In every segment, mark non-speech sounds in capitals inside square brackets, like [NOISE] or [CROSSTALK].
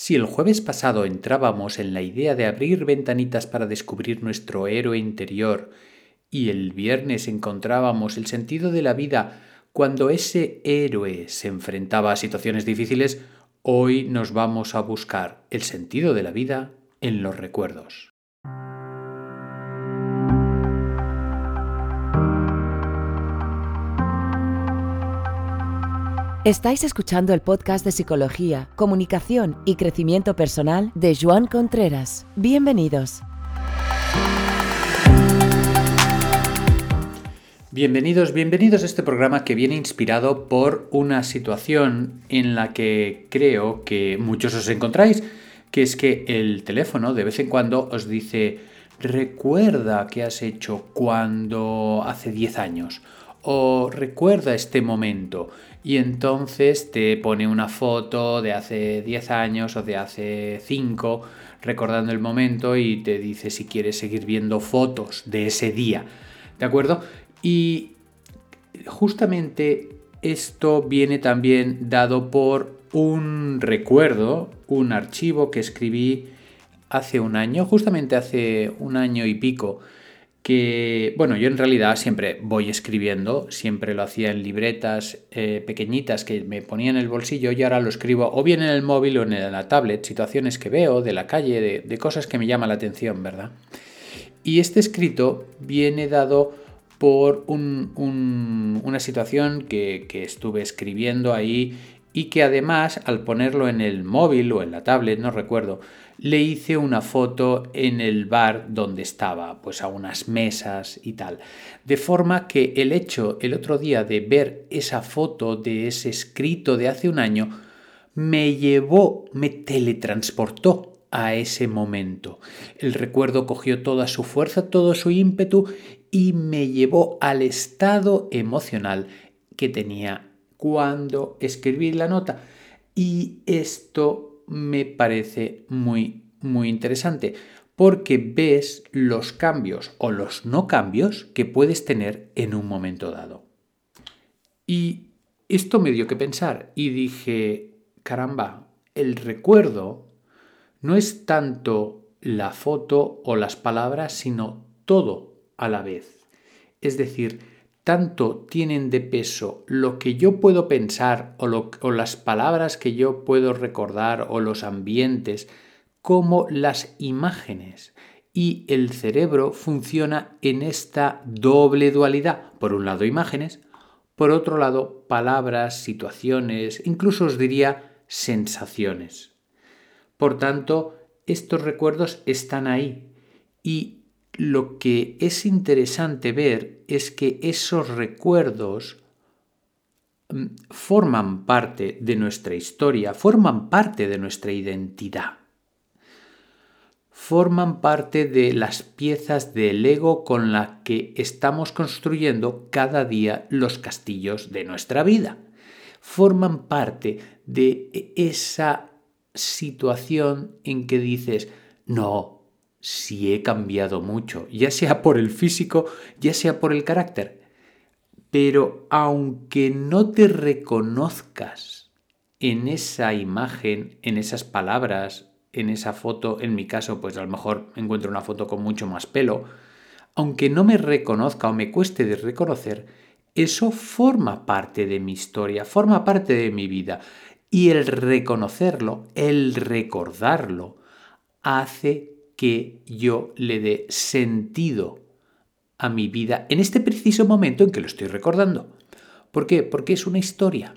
Si el jueves pasado entrábamos en la idea de abrir ventanitas para descubrir nuestro héroe interior y el viernes encontrábamos el sentido de la vida cuando ese héroe se enfrentaba a situaciones difíciles, hoy nos vamos a buscar el sentido de la vida en los recuerdos. Estáis escuchando el podcast de Psicología, Comunicación y Crecimiento Personal de Joan Contreras. Bienvenidos. Bienvenidos, bienvenidos a este programa que viene inspirado por una situación en la que creo que muchos os encontráis, que es que el teléfono de vez en cuando os dice recuerda qué has hecho cuando hace 10 años o recuerda este momento y entonces te pone una foto de hace 10 años o de hace 5 recordando el momento y te dice si quieres seguir viendo fotos de ese día. ¿De acuerdo? Y justamente esto viene también dado por un recuerdo, un archivo que escribí hace un año, justamente hace un año y pico, que, bueno, yo en realidad siempre voy escribiendo, siempre lo hacía en libretas eh, pequeñitas que me ponía en el bolsillo y ahora lo escribo o bien en el móvil o en la tablet, situaciones que veo de la calle, de, cosas que me llaman la atención, ¿verdad? Y este escrito viene dado por una situación que, que estuve escribiendo ahí y que además al ponerlo en el móvil o en la tablet, no recuerdo, le hice una foto en el bar donde estaba, pues a unas mesas y tal. De forma que el hecho el otro día de ver esa foto de ese escrito de hace un año me llevó, me teletransportó a ese momento. El recuerdo cogió toda su fuerza, todo su ímpetu y me llevó al estado emocional que tenía cuando escribí la nota. Y esto me parece muy, muy interesante porque ves los cambios o los no cambios que puedes tener en un momento dado. Y esto me dio que pensar y dije, caramba, el recuerdo no es tanto la foto o las palabras, sino todo a la vez. Es decir, tanto tienen de peso lo que yo puedo pensar o, las palabras que yo puedo recordar o los ambientes como las imágenes. Y el cerebro funciona en esta doble dualidad. Por un lado imágenes, por otro lado palabras, situaciones, incluso os diría sensaciones. Por tanto, estos recuerdos están ahí y lo que es interesante ver es que esos recuerdos mm, forman parte de nuestra historia, forman parte de nuestra identidad, forman parte de las piezas del ego con las que estamos construyendo cada día los castillos de nuestra vida, forman parte de esa situación en que dices, no, si he cambiado mucho, ya sea por el físico, ya sea por el carácter. Pero aunque no te reconozcas en esa imagen, en esas palabras, en esa foto, en mi caso, pues a lo mejor encuentro una foto con mucho más pelo, aunque no me reconozca o me cueste de reconocer, eso forma parte de mi historia, forma parte de mi vida. Y el reconocerlo, el recordarlo, hace que yo le dé sentido a mi vida en este preciso momento en que lo estoy recordando. ¿Por qué? Porque es una historia.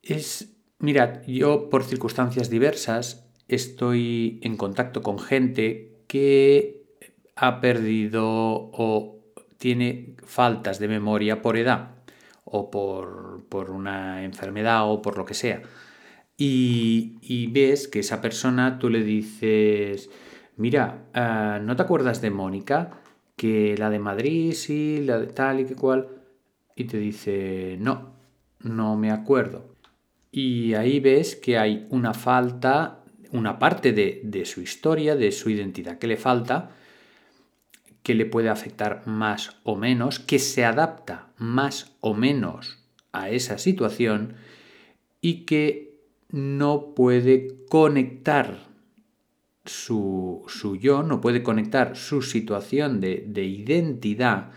Es, mirad, yo por circunstancias diversas estoy en contacto con gente que ha perdido o tiene faltas de memoria por edad o por, por una enfermedad o por lo que sea y, ves que esa persona tú le dices, mira, ah, ¿no te acuerdas de Mónica? Que la de Madrid, sí, la de tal y que cual. Y te dice, no, no me acuerdo. Y ahí ves que hay una falta, una parte de, de su historia, de su identidad que le falta, que le puede afectar más o menos, que se adapta más o menos a esa situación y que no puede conectar su, yo, no puede conectar su situación de, identidad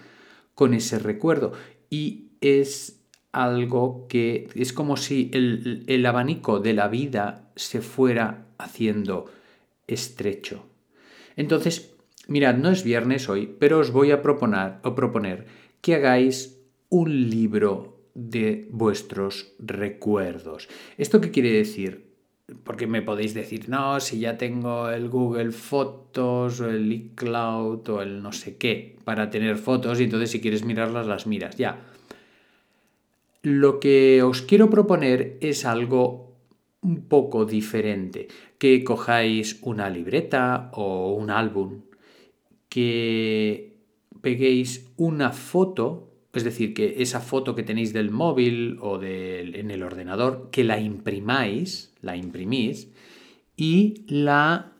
con ese recuerdo. Y es algo que es como si el, el, abanico de la vida se fuera haciendo estrecho. Entonces, mirad, no es viernes hoy, pero os voy a proponer, o proponer que hagáis un libro de vuestros recuerdos. ¿Esto qué quiere decir? Porque me podéis decir, no, si ya tengo el Google Fotos o el iCloud o el no sé qué para tener fotos y entonces si quieres mirarlas las miras, ya. Lo que os quiero proponer es algo un poco diferente, que cojáis una libreta o un álbum, que peguéis una foto es decir, que esa foto que tenéis del móvil o en el ordenador, que la imprimáis, la imprimís y la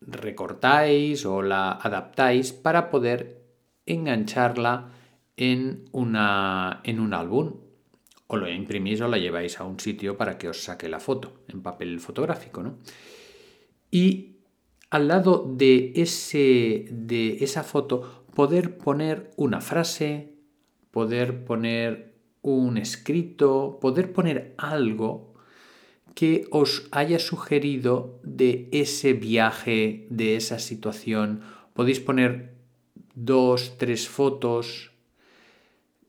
recortáis o la adaptáis para poder engancharla en, una, en un álbum. O lo imprimís o la lleváis a un sitio para que os saque la foto en papel fotográfico. ¿no? Y al lado de, ese, de esa foto poder poner una frase, poder poner un escrito, poder poner algo que os haya sugerido de ese viaje, de esa situación. Podéis poner dos, tres fotos,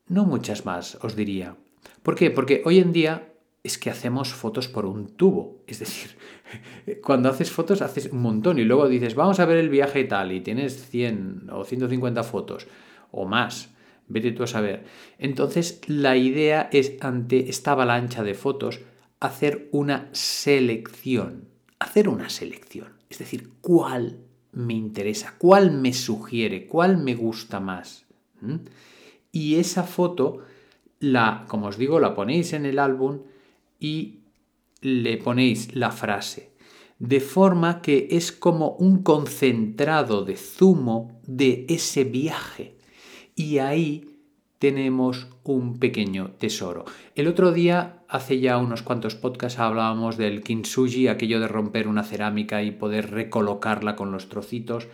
no muchas más, os diría. ¿Por qué? Porque hoy en día es que hacemos fotos por un tubo. Es decir, [LAUGHS] cuando haces fotos haces un montón y luego dices, vamos a ver el viaje y tal, y tienes 100 o 150 fotos o más. Vete tú a saber. Entonces, la idea es, ante esta avalancha de fotos, hacer una selección. Hacer una selección. Es decir, ¿cuál me interesa? ¿Cuál me sugiere? ¿Cuál me gusta más? ¿Mm? Y esa foto, la, como os digo, la ponéis en el álbum y le ponéis la frase. De forma que es como un concentrado de zumo de ese viaje y ahí tenemos un pequeño tesoro. El otro día, hace ya unos cuantos podcasts, hablábamos del kintsugi, aquello de romper una cerámica y poder recolocarla con los trocitos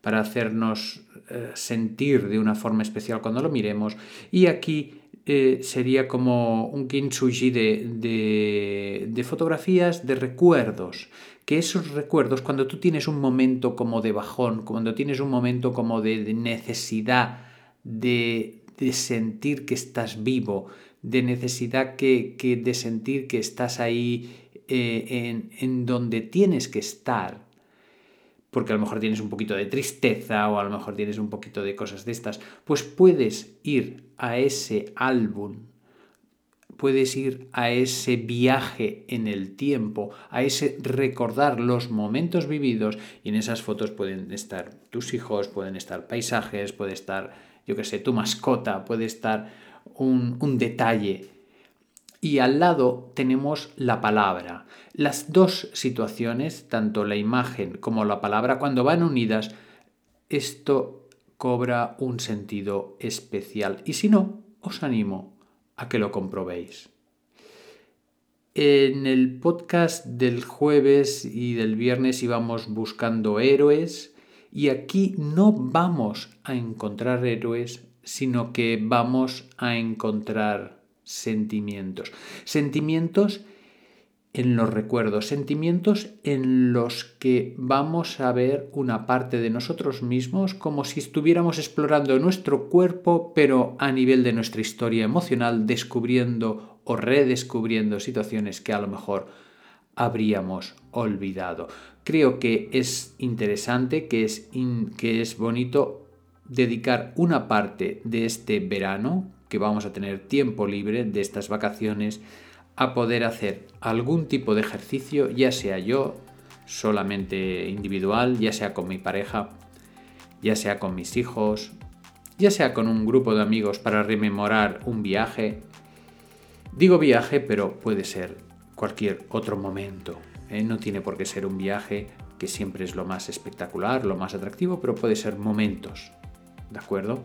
para hacernos eh, sentir de una forma especial cuando lo miremos. Y aquí eh, sería como un kintsugi de, de, fotografías, de recuerdos. Que esos recuerdos, cuando tú tienes un momento como de bajón, cuando tienes un momento como de necesidad, de, sentir que estás vivo, de necesidad que, de sentir que estás ahí eh, en, donde tienes que estar, porque a lo mejor tienes un poquito de tristeza o a lo mejor tienes un poquito de cosas de estas, pues puedes ir a ese álbum, puedes ir a ese viaje en el tiempo, a ese recordar los momentos vividos y en esas fotos pueden estar tus hijos, pueden estar paisajes, puede estar yo qué sé, tu mascota, puede estar un, un detalle. Y al lado tenemos la palabra. Las dos situaciones, tanto la imagen como la palabra, cuando van unidas, esto cobra un sentido especial. Y si no, os animo a que lo comprobéis. En el podcast del jueves y del viernes íbamos buscando héroes y aquí no vamos a encontrar héroes, sino que vamos a encontrar sentimientos. Sentimientos en los recuerdos, sentimientos en los que vamos a ver una parte de nosotros mismos como si estuviéramos explorando nuestro cuerpo, pero a nivel de nuestra historia emocional, descubriendo o redescubriendo situaciones que a lo mejor habríamos olvidado. Creo que es interesante, que es, que es bonito dedicar una parte de este verano, que vamos a tener tiempo libre de estas vacaciones, a poder hacer algún tipo de ejercicio, ya sea yo, solamente individual, ya sea con mi pareja, ya sea con mis hijos, ya sea con un grupo de amigos para rememorar un viaje. Digo viaje, pero puede ser cualquier otro momento. ¿eh? No tiene por qué ser un viaje que siempre es lo más espectacular, lo más atractivo, pero puede ser momentos, ¿de acuerdo?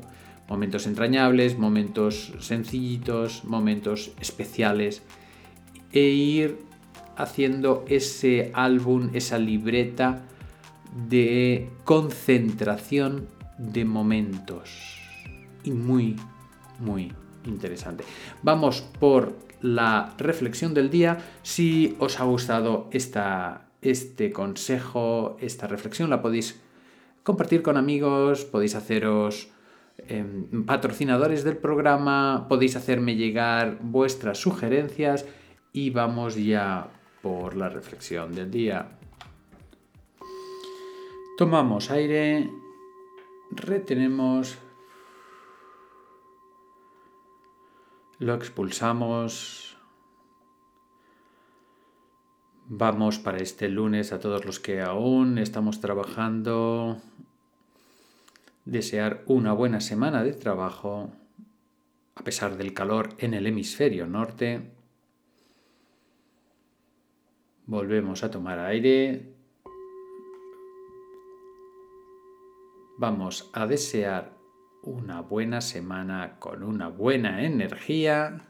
Momentos entrañables, momentos sencillitos, momentos especiales e ir haciendo ese álbum, esa libreta de concentración de momentos. Y muy, muy interesante. Vamos por la reflexión del día. Si os ha gustado esta, este consejo, esta reflexión, la podéis compartir con amigos, podéis haceros em, patrocinadores del programa, podéis hacerme llegar vuestras sugerencias y vamos ya por la reflexión del día. Tomamos aire, retenemos, lo expulsamos. Vamos para este lunes a todos los que aún estamos trabajando. Desear una buena semana de trabajo a pesar del calor en el hemisferio norte. Volvemos a tomar aire. Vamos a desear una buena semana con una buena energía.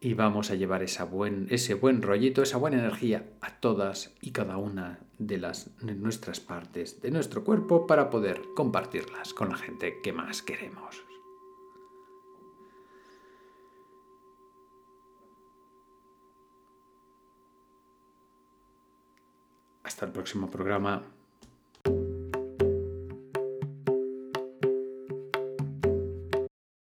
Y vamos a llevar esa buen, ese buen rollito, esa buena energía a todas y cada una de, las, de nuestras partes de nuestro cuerpo para poder compartirlas con la gente que más queremos. Hasta el próximo programa.